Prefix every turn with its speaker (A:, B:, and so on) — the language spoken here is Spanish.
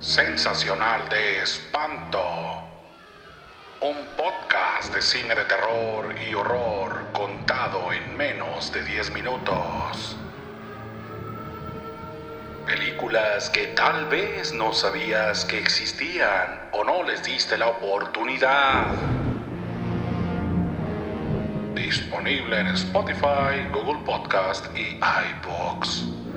A: Sensacional de Espanto. Un podcast de cine de terror y horror contado en menos de 10 minutos. Películas que tal vez no sabías que existían o no les diste la oportunidad. Disponible en Spotify, Google Podcast y iBooks.